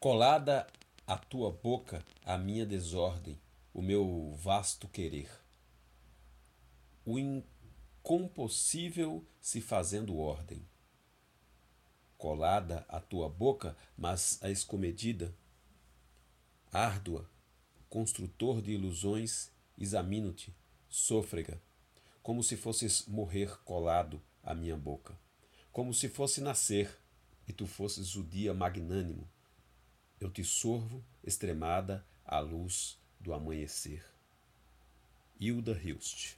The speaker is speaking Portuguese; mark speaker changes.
Speaker 1: Colada à tua boca a minha desordem, o meu vasto querer. O incompossível se fazendo ordem. Colada à tua boca, mas a escomedida, árdua, construtor de ilusões, examino-te, sôfrega, como se fosses morrer colado à minha boca, como se fosse nascer e tu fosses o dia magnânimo. Eu te sorvo, extremada, à luz do amanhecer. Hilda Hilst